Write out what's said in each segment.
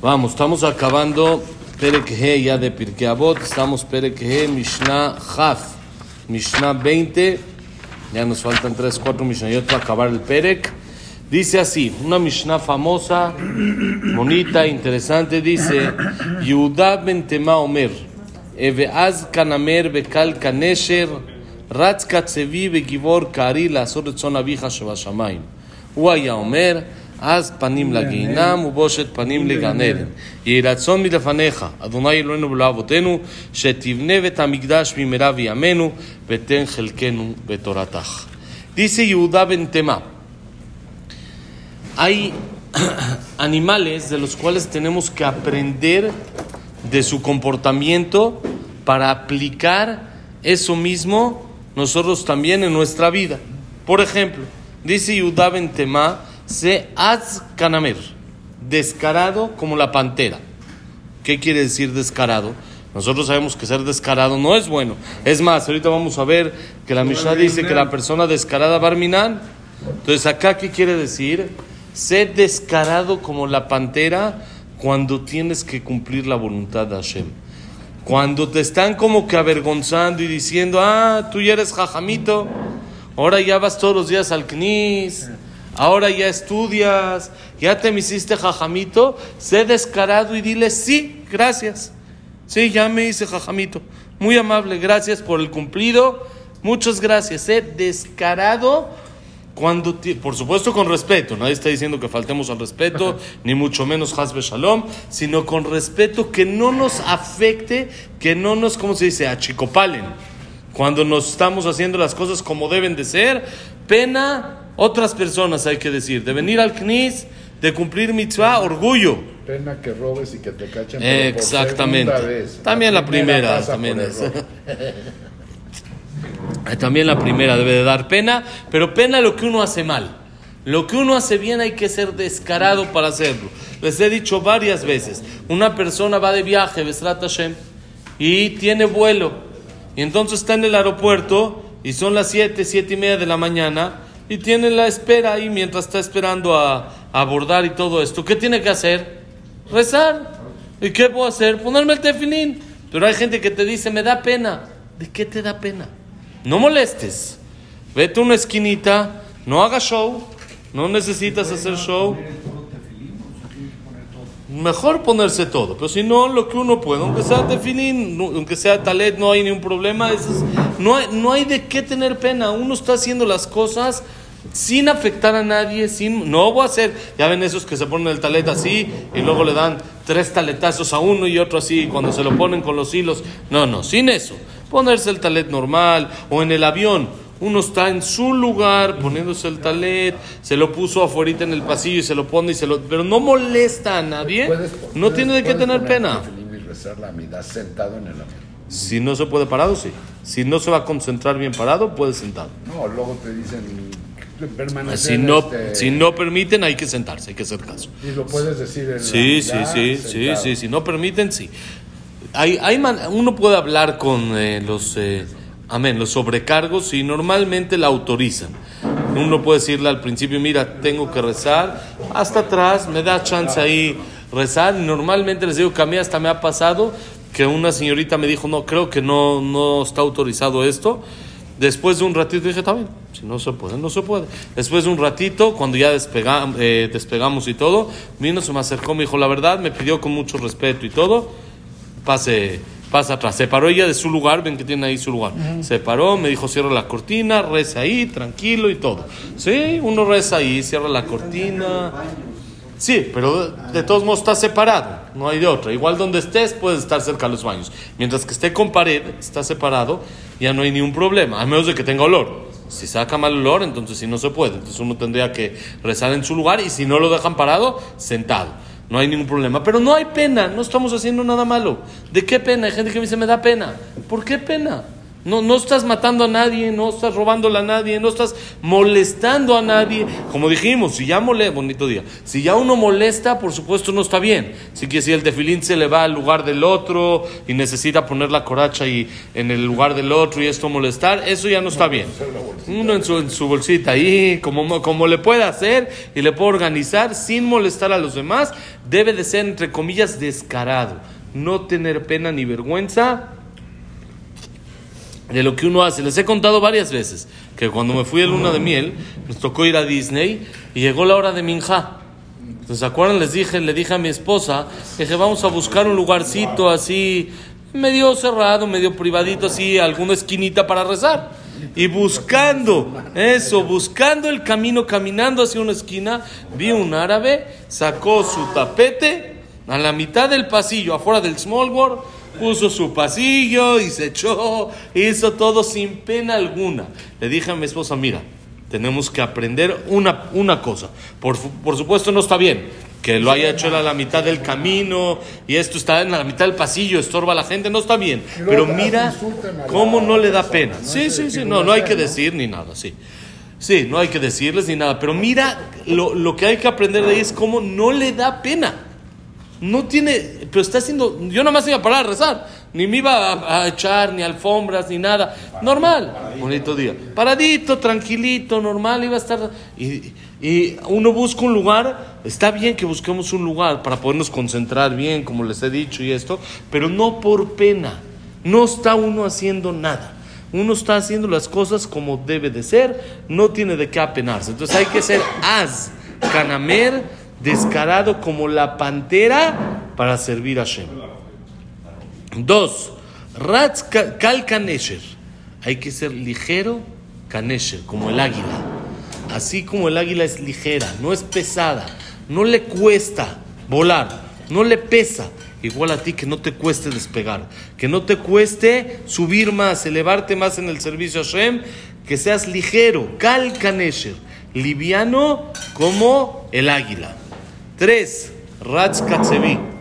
Vamos, estamos acabando Perekhe ya de Pirkeabot. Estamos Perekhe Mishnah Haf, Mishnah 20, ya nos faltan 3, 4 Mishnayot para acabar el Perek. Dice así, una Mishnah famosa, bonita, interesante, dice, Yehuda ben Tema Omer, Eveaz Kanamer Bekal Kanesher, Ratz Katsevi Begivor Kari Lazor Tzon Abija Shebashamayim. הוא היה אומר, אז פנים לגיהינם ובושת פנים לגן עדן. יהי רצון מלפניך, אדוני אלוהינו ולאבותינו, שתבנה בית המקדש במהרה בימינו, ותן חלקנו בתורתך. Dice Yehuda ben Tema, hay animales de los cuales tenemos que aprender de su comportamiento para aplicar eso mismo nosotros también en nuestra vida. Por ejemplo, dice ben Tema, se az kanamer, descarado como la pantera. ¿Qué quiere decir descarado? Nosotros sabemos que ser descarado no es bueno. Es más, ahorita vamos a ver que la Mishnah dice que la persona descarada barminan. Entonces, acá, ¿qué quiere decir? Sé descarado como la pantera cuando tienes que cumplir la voluntad de Hashem. Cuando te están como que avergonzando y diciendo, ah, tú ya eres jajamito, ahora ya vas todos los días al CNIS, ahora ya estudias, ya te me hiciste jajamito, sé descarado y dile, sí, gracias. Sí, ya me hice jajamito. Muy amable, gracias por el cumplido. Muchas gracias. Sé descarado cuando, por supuesto con respeto, nadie está diciendo que faltemos al respeto, ni mucho menos hasbe shalom, sino con respeto que no nos afecte, que no nos, ¿cómo se dice?, achicopalen. Cuando nos estamos haciendo las cosas como deben de ser, pena otras personas hay que decir, de venir al knis, de cumplir mitzvah, orgullo. Pena que robes y que te cachen. por Exactamente. segunda vez. También la primera, pasa también por es. También la primera debe de dar pena, pero pena lo que uno hace mal. Lo que uno hace bien hay que ser descarado para hacerlo. Les he dicho varias veces, una persona va de viaje, Besrat Hashem, y tiene vuelo. Y entonces está en el aeropuerto y son las 7, 7 y media de la mañana y tiene la espera ahí mientras está esperando a, a abordar y todo esto. ¿Qué tiene que hacer? Rezar. ¿Y qué puedo hacer? Ponerme el tefilín. Pero hay gente que te dice, me da pena. ¿De qué te da pena? No molestes. Vete a una esquinita, no hagas show, no necesitas hacer show. Mejor ponerse todo, pero si no, lo que uno puede, aunque sea no- aunque sea talet, no hay ningún problema. es- no, hay, no hay de qué tener pena. Uno está haciendo las cosas sin afectar a nadie, sin no voy a hacer. Ya ven esos que se ponen el talet así y luego le dan tres taletazos a uno y otro así, y cuando se lo ponen con los hilos. No, no, sin eso. Ponerse el talet normal o en el avión. Uno está en su lugar poniéndose el talet, se lo puso afuera en el pasillo y se lo pone y se lo... Pero no molesta a nadie, Puedes- no puedes- tiene de qué tener pena. tefilín y rezar la mitad sentado en el avión. Si no se puede parado, sí. Si no se va a concentrar bien parado, puede sentado. No, luego te dicen permanecer. Si no, este, si no permiten, hay que sentarse, hay que hacer caso. Y lo puedes decir en la Sí, sí, mitad, sí, sí, sentado. sí, si no permiten, sí. Hay, hay man- uno puede hablar con eh, los, eh, amén, los sobrecargos y normalmente la autorizan. Uno puede decirle al principio, mira, tengo que rezar, hasta atrás, me da chance ahí rezar. Normalmente les digo que a mí hasta me ha pasado que una señorita me dijo, no, creo que no, no está autorizado esto. Después de un ratito dije, bien, si no se puede, no se puede. Después de un ratito, cuando ya eh, despegamos y todo, vino, se me acercó, me dijo, la verdad, me pidió con mucho respeto y todo, pase, pasa atrás. Se paró ella de su lugar, ven que tiene ahí su lugar. Se paró, me dijo, cierra la cortina, reza ahí, tranquilo y todo. Sí, uno reza ahí, cierra la cortina. Sí, pero de todos modos está separado, no hay de otra. Igual donde estés puedes estar cerca de los baños. Mientras que esté con pared, está separado, ya no hay ningún problema, a menos de que tenga olor. Si saca mal olor, entonces sí no se puede. Entonces uno tendría que rezar en su lugar y si no lo dejan parado, sentado. No hay ningún problema. Pero no hay pena, no estamos haciendo nada malo. ¿De qué pena? Hay gente que me dice, me da pena. ¿Por qué pena? No, no estás matando a nadie, no estás robándole a nadie, no estás molestando a nadie. Como dijimos, si ya molesta, bonito día, si ya uno molesta, por supuesto no está bien. Así que si el tefilín se le va al lugar del otro y necesita poner la coracha y en el lugar del otro y esto molestar, eso ya no está bien. Uno en su, en su bolsita ahí, como, como le puede hacer y le puede organizar sin molestar a los demás, debe de ser, entre comillas, descarado. No tener pena ni vergüenza de lo que uno hace. Les he contado varias veces que cuando me fui a luna de miel, nos tocó ir a Disney y llegó la hora de Minja. ¿se acuerdan? Les dije, le dije a mi esposa, dije, vamos a buscar un lugarcito así, medio cerrado, medio privadito, así, alguna esquinita para rezar. Y buscando eso, buscando el camino, caminando hacia una esquina, vi un árabe, sacó su tapete a la mitad del pasillo, afuera del Small World, puso su pasillo y se echó, hizo todo sin pena alguna. Le dije a mi esposa, mira, tenemos que aprender una, una cosa. Por, por supuesto no está bien que lo haya hecho a la mitad del camino y esto está en la mitad del pasillo, estorba a la gente, no está bien. Pero mira cómo no le da pena. Sí, sí, sí, no, no hay que decir ni nada, sí. Sí, no hay que decirles ni nada, pero mira, lo, lo que hay que aprender de ahí es cómo no le da pena. No tiene, pero está haciendo, yo nada más iba a parar a rezar, ni me iba a, a echar ni alfombras ni nada, normal, bonito día, paradito, tranquilito, normal, iba a estar, y, y uno busca un lugar, está bien que busquemos un lugar para podernos concentrar bien, como les he dicho y esto, pero no por pena, no está uno haciendo nada. Uno está haciendo las cosas como debe de ser, no tiene de qué apenarse. Entonces hay que ser az, canamer, descarado como la pantera para servir a Shem. Dos, Ratz kal kanesher. Hay que ser ligero, kanesher, como el águila. Así como el águila es ligera, no es pesada, no le cuesta volar, no le pesa. Igual a ti que no te cueste despegar, que no te cueste subir más, elevarte más en el servicio a Shem, que seas ligero, kal kanesher, liviano como el águila. Tres, Ratz Katsevi.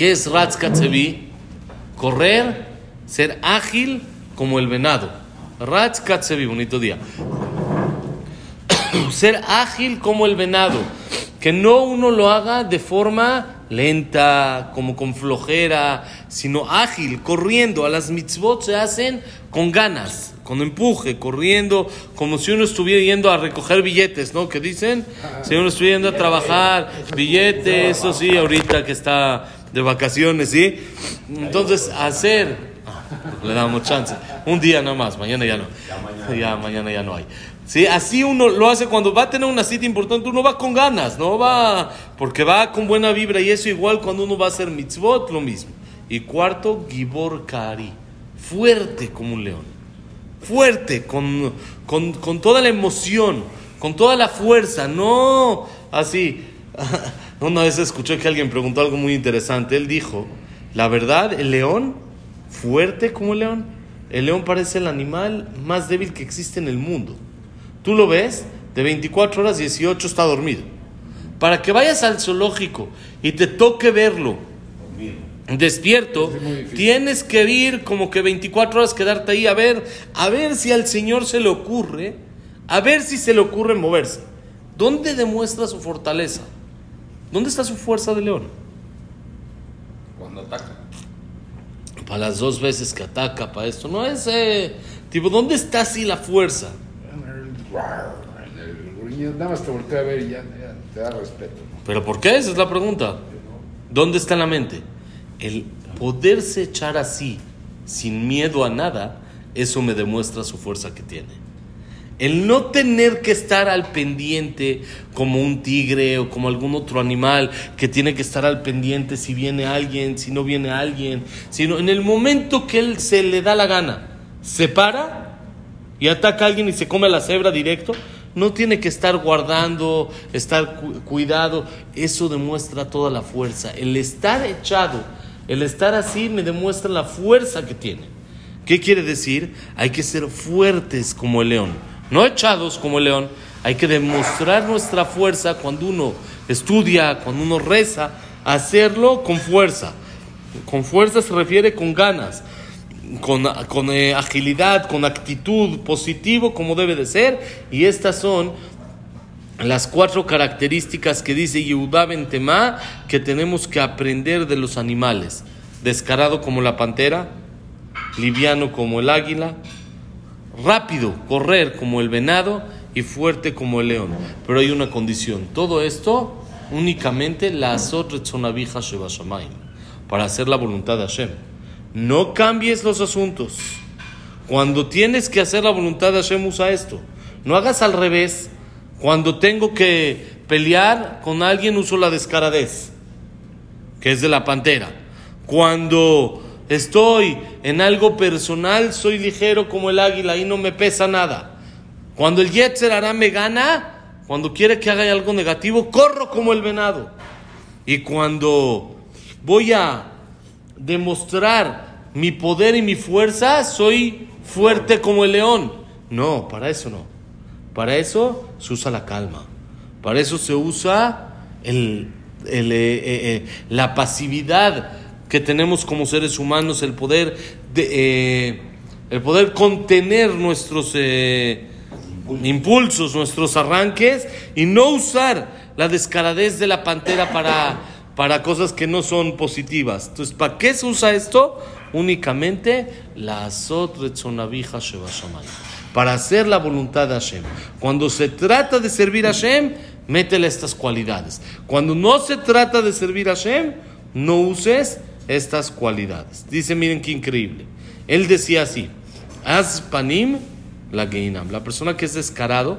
¿Qué es Ratz Katsevi? Correr, ser ágil como el venado. Ratz Katsevi, bonito día. ser ágil como el venado. Que no uno lo haga de forma lenta, como con flojera, sino ágil, corriendo. A las mitzvot se hacen con ganas, con empuje, corriendo, como si uno estuviera yendo a recoger billetes, ¿no? Que dicen, si uno estuviera yendo a trabajar, billetes, eso sí, ahorita que está de vacaciones, ¿sí? Entonces, hacer, ah, le damos chance, un día nada más, mañana ya no, ya mañana ya no hay. ¿Sí? Así uno lo hace cuando va a tener una cita importante, uno va con ganas, no va porque va con buena vibra y eso igual cuando uno va a hacer mitzvot, lo mismo. Y cuarto, Gibor Kari, fuerte como un león, fuerte, con, con, con toda la emoción, con toda la fuerza, no así. Una vez escuché que alguien preguntó algo muy interesante, él dijo, la verdad, el león, fuerte como el león, el león parece el animal más débil que existe en el mundo. Tú lo ves, de 24 horas, 18 está dormido. Para que vayas al zoológico y te toque verlo despierto, tienes que ir como que 24 horas quedarte ahí a ver, a ver si al Señor se le ocurre, a ver si se le ocurre moverse. ¿Dónde demuestra su fortaleza? ¿Dónde está su fuerza de león? Cuando ataca. Para las dos veces que ataca, para esto. No es, eh, tipo, ¿dónde está así la fuerza? Nada más te voltea a ver y ya, ya te da respeto. ¿Pero por qué? Esa es la pregunta. ¿Dónde está la mente? El poderse echar así, sin miedo a nada, eso me demuestra su fuerza que tiene. El no tener que estar al pendiente como un tigre o como algún otro animal que tiene que estar al pendiente si viene alguien, si no viene alguien, sino en el momento que él se le da la gana, se para y ataca a alguien y se come a la cebra directo, no tiene que estar guardando, estar cu cuidado, eso demuestra toda la fuerza. El estar echado, el estar así me demuestra la fuerza que tiene. ¿Qué quiere decir? Hay que ser fuertes como el león no echados como el león. Hay que demostrar nuestra fuerza cuando uno estudia, cuando uno reza, hacerlo con fuerza. Con fuerza se refiere con ganas. con, con eh, agilidad, con actitud positivo como debe de ser. Y estas son las cuatro características que dice Yehuda Bentema que tenemos que aprender de los animales. Descarado como la pantera, liviano como el águila, rápido, correr como el venado y fuerte como el león. Pero hay una condición. Todo esto únicamente la azot retzonabija shebashamayim, para hacer la voluntad de Hashem. No cambies los asuntos. Cuando tienes que hacer la voluntad de Hashem, usa esto. No hagas al revés. Cuando tengo que pelear con alguien, uso la descaradez, que es de la pantera. Cuando estoy en algo personal, soy ligero como el águila y no me pesa nada. Cuando el Yetzer hará me gana, cuando quiere que haga algo negativo, corro como el venado. Y cuando voy a demostrar mi poder y mi fuerza, soy fuerte como el león. No, para eso no. Para eso se usa la calma. Para eso se usa eh, eh, eh, la pasividad que tenemos como seres humanos, el poder, de, el poder contener nuestros impulsos, nuestros arranques y no usar la descaradez de la pantera para, para cosas que no son positivas. Entonces, ¿para qué se usa esto? Únicamente la azot retzonabija para hacer la voluntad de Hashem. Cuando se trata de servir a Hashem, métele estas cualidades. Cuando no se trata de servir a Hashem, no uses estas cualidades. Dice, miren qué increíble. Él decía así, Aspanim la Geinam. La persona que es descarado,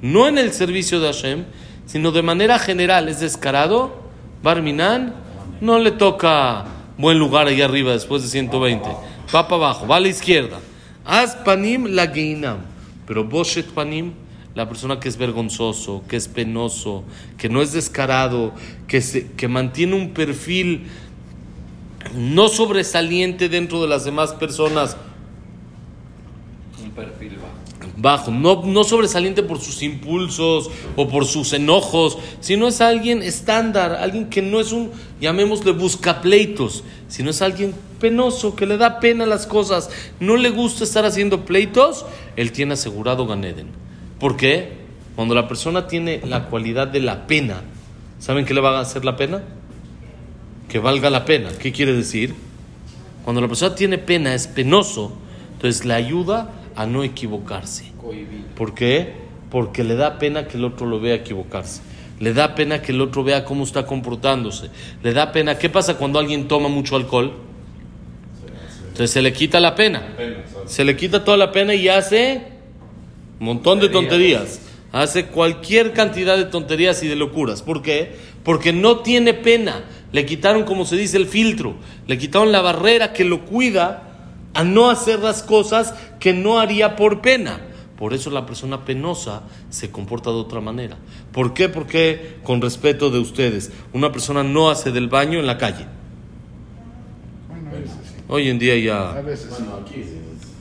no en el servicio de Hashem, sino de manera general es descarado, Barminan no le toca buen lugar ahí arriba después de 120. Va para abajo, va a la izquierda. Aspanim la Geinam. Pero Boshet Panim, la persona que es vergonzoso, que es penoso, que no es descarado, que, se, que mantiene un perfil no sobresaliente dentro de las demás personas. Un perfil bajo, no, no sobresaliente por sus impulsos o por sus enojos, sino es alguien estándar, alguien que no es un, llamémosle buscapleitos, sino es alguien penoso, que le da pena las cosas, no le gusta estar haciendo pleitos, él tiene asegurado Ganeden. ¿Por qué? Cuando la persona tiene la cualidad de la pena, ¿saben qué le va a hacer la pena? Que valga la pena. ¿Qué quiere decir? Cuando la persona tiene pena, es penoso, entonces le ayuda a no equivocarse. ¿Por qué? Porque le da pena que el otro lo vea equivocarse. Le da pena que el otro vea cómo está comportándose. Le da pena. ¿Qué pasa cuando alguien toma mucho alcohol? Entonces se le quita la pena. Se le quita toda la pena y hace un montón de tonterías. Hace cualquier cantidad de tonterías y de locuras. ¿Por qué? Porque no tiene pena le quitaron, como se dice, el filtro, le quitaron la barrera que lo cuida a no hacer las cosas que no haría por pena. Por eso la persona penosa se comporta de otra manera. ¿Por qué? Porque, con respeto de ustedes, una persona no hace del baño en la calle. Hoy en día ya...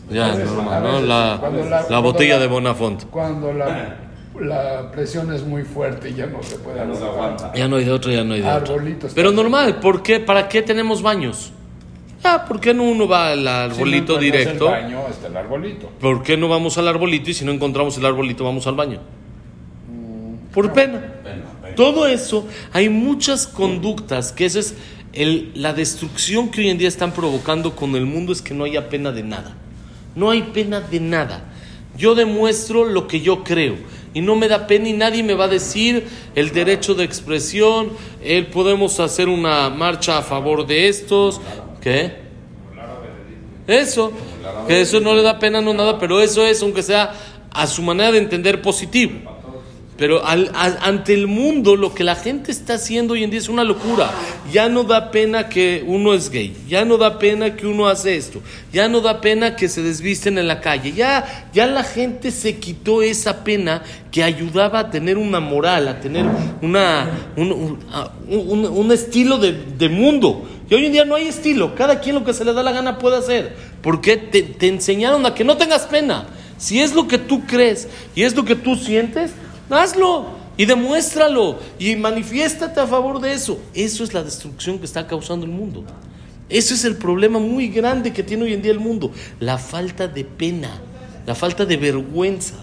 Ya es normal, ¿no? La, la, botella de Bonafont. Cuando la la presión es muy fuerte y ya no se puede ya Ya no hay de otro, ya no hay de otro. Pero normal, ¿por qué? ¿Para qué tenemos baños? Ah, ¿por qué no uno va al arbolito directo? El baño está el arbolito. ¿Por qué no vamos al arbolito y si no encontramos el arbolito vamos al baño? Mm, Por pena. Todo eso, hay muchas conductas que eso es el, la destrucción que hoy en día están provocando con el mundo es que no haya pena de nada. No hay pena de nada. Yo demuestro lo que yo creo y no me da pena y nadie me va a decir el derecho de expresión, el podemos hacer una marcha a favor de estos, ¿qué? Eso, que eso no le da pena, no nada, pero eso es, aunque sea a su manera de entender positivo. Pero ante el mundo lo que la gente está haciendo hoy en día es una locura. Ya no da pena que uno es gay, ya no da pena que uno hace esto, ya no da pena que se desvisten en la calle. Ya, ya la gente se quitó esa pena que ayudaba a tener una moral, a tener una, un, un, estilo de, de, mundo. Y hoy en día no hay estilo, cada quien lo que se le da la gana puede hacer. Porque te, te enseñaron a que no tengas pena. Si es lo que tú crees y es lo que tú sientes, Hazlo y demuéstralo y manifiéstate a favor de eso. Eso es la destrucción que está causando el mundo. Eso es el problema muy grande que tiene hoy en día el mundo, la falta de pena, la falta de vergüenza.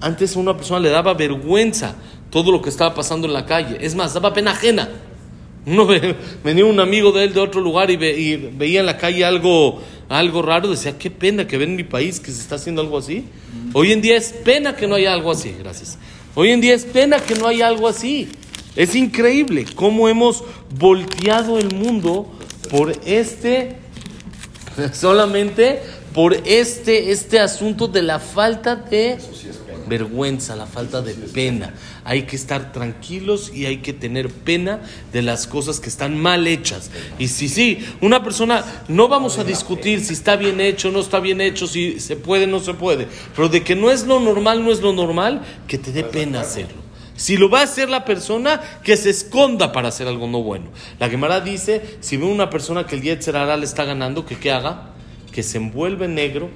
Antes a una persona le daba vergüenza todo lo que estaba pasando en la calle. Es más, daba pena ajena. Uno venía un amigo de él de otro lugar y, veía en la calle algo, algo raro, decía, qué pena que ve en mi país que se está haciendo algo así. Hoy en día es pena que no haya algo así, gracias. Hoy en día es pena que no haya algo así. Es increíble cómo hemos volteado el mundo por este, solamente por este, este asunto de la falta de vergüenza, la falta de pena. Hay que estar tranquilos y hay que tener pena de las cosas que están mal hechas. Y si sí, una persona, no vamos a discutir si está bien hecho, no está bien hecho, si se puede, no se puede, pero de que no es lo normal, no es lo normal, que te dé pena hacerlo. Si lo va a hacer la persona, que se esconda para hacer algo no bueno. La Gemara dice, si ve una persona que el Yetzer le está ganando, que qué haga? Que se envuelve en negro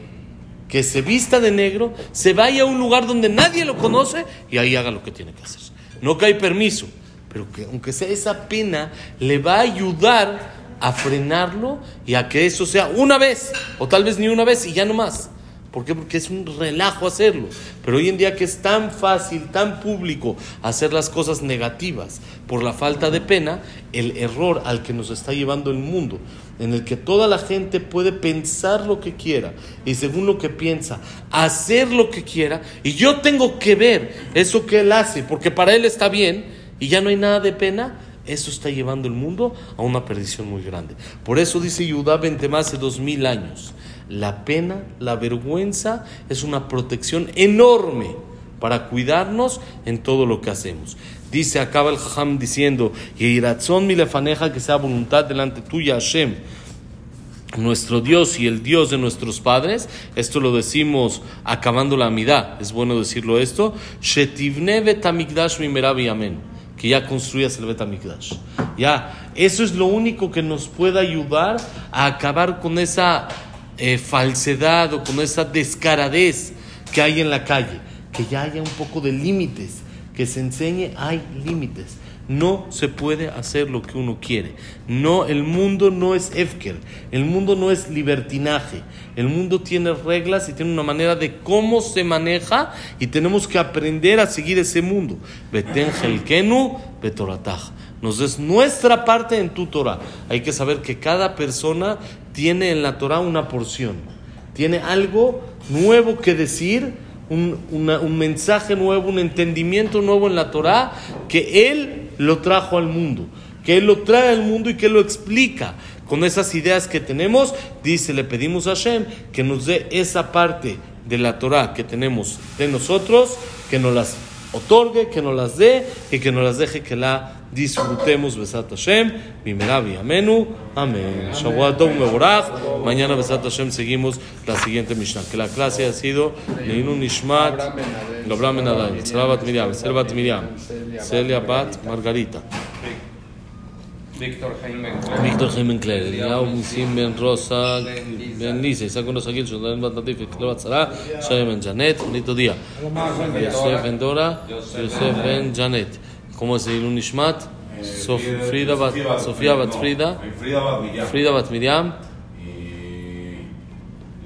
que se vista de negro, se vaya a un lugar donde nadie lo conoce y ahí haga lo que tiene que hacer. No que hay permiso, pero que aunque sea esa pena, le va a ayudar a frenarlo y a que eso sea una vez, o tal vez ni una vez y ya no más. ¿Por qué? Porque es un relajo hacerlo. Pero hoy en día que es tan fácil, tan público hacer las cosas negativas por la falta de pena, el error al que nos está llevando el mundo, en el que toda la gente puede pensar lo que quiera y según lo que piensa, hacer lo que quiera, y yo tengo que ver eso que él hace, porque para él está bien y ya no hay nada de pena, eso está llevando el mundo a una perdición muy grande. Por eso dice Yudá más hace dos mil años. La pena, la vergüenza es una protección enorme para cuidarnos en todo lo que hacemos. Dice, acaba el Jajam diciendo, mi lefaneja que sea voluntad delante tuya, Hashem, nuestro Dios y el Dios de nuestros padres. Esto lo decimos acabando la amidad, es bueno decirlo esto. Shetivne betamikdash mi amén. Que ya construyas el betamikdash. Ya, eso es lo único que nos puede ayudar a acabar con esa eh, falsedad o con esa descaradez que hay en la calle, que ya haya un poco de límites, que se enseñe hay límites. No se puede hacer lo que uno quiere. No, el mundo no es Efker, el mundo no es libertinaje. El mundo tiene reglas y tiene una manera de cómo se maneja y tenemos que aprender a seguir ese mundo. Betengelkenu betorataj nos des nuestra parte en tu Torah. Hay que saber que cada persona tiene en la Torah una porción, tiene algo nuevo que decir, un, un mensaje nuevo, un entendimiento nuevo en la Torah que Él lo trajo al mundo, que Él lo trae al mundo y que lo explica. Con esas ideas que tenemos, dice, le pedimos a Hashem que nos dé esa parte de la Torah que tenemos de nosotros, que nos las otorgue, que nos las dé y que nos las deje que la disfrutemos Besat Hashem, Mimerabi Amenu, Amén. Mañana Besat Hashem seguimos la siguiente Mishnah. Que la clase ha sido Leinu Nishmat, Gabram Menadai, Selabat Miriam, Selabat Miriam, Celia Bat Margarita. Víctor Jaime Kler, Eliyahu Misim Ben Rosa, Ben Lisa, Isaac Rosa Gil, Shodan Bat Natif, Klebat Sara, Shaya Ben Janet, bonito día. Yosef Ben Dora, Yosef Ben Janet. ¿Cómo es el Nishmat? Frida Bat, Sofía Bat Frida, Frida Bat Miriam,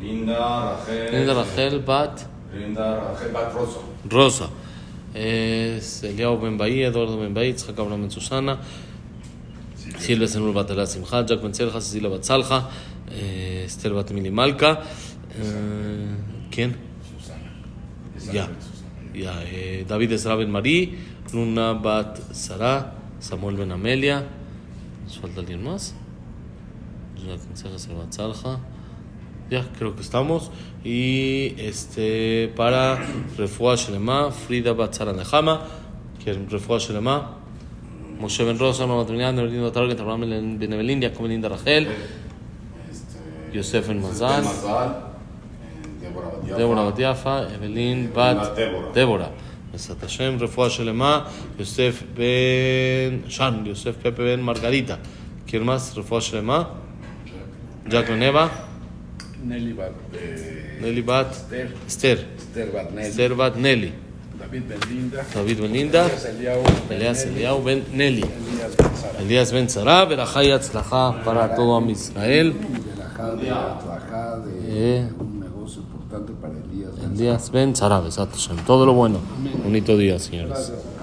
Linda Rachel, Linda Rachel Bat, Linda Rachel Bat Rosa. Rosa. Es Eliao Ben Bahí, Eduardo Ben Bahí, Tzchak Susana, Silvia Senur Bat Ela Simcha, Jack Ben Selja, Cecilia Bat Salja, Esther Bat Mili Malka. ¿Quién? Ya. Ya, David Esra Ben Marí. Luna Bat Sara, Samuel Ben Amelia. ¿Nos falta alguien más? Ya, creo que estamos. Y este, para Refuah Shelema, Frida Bat Sara Nehama, que es Refuah Shelema. משה בן רוסה, אמר מטרניאן, נולד דין ותרוגת, אברהם בן אבלין, יעקב בן דין רחל, אה, אה, יוסף בן מזל, אה, דבורה בת יפה, אבלין בת דבורה, בעזרת השם, רפואה שלמה, יוסף בן שן, יוסף פפה בן מרגריטה, קירמס, רפואה שלמה, ג'ק ונבה, נלי בת, נלי בת, אסתר, אסתר בת נלי. David Benlinda, David Benlinda, Elías Eliau Ben Neli, Elías Ben Zara, verajá y para todo a Israel. Eh. Un negocio importante para Elías Ben Zara, todo lo bueno. Bonito día, señores.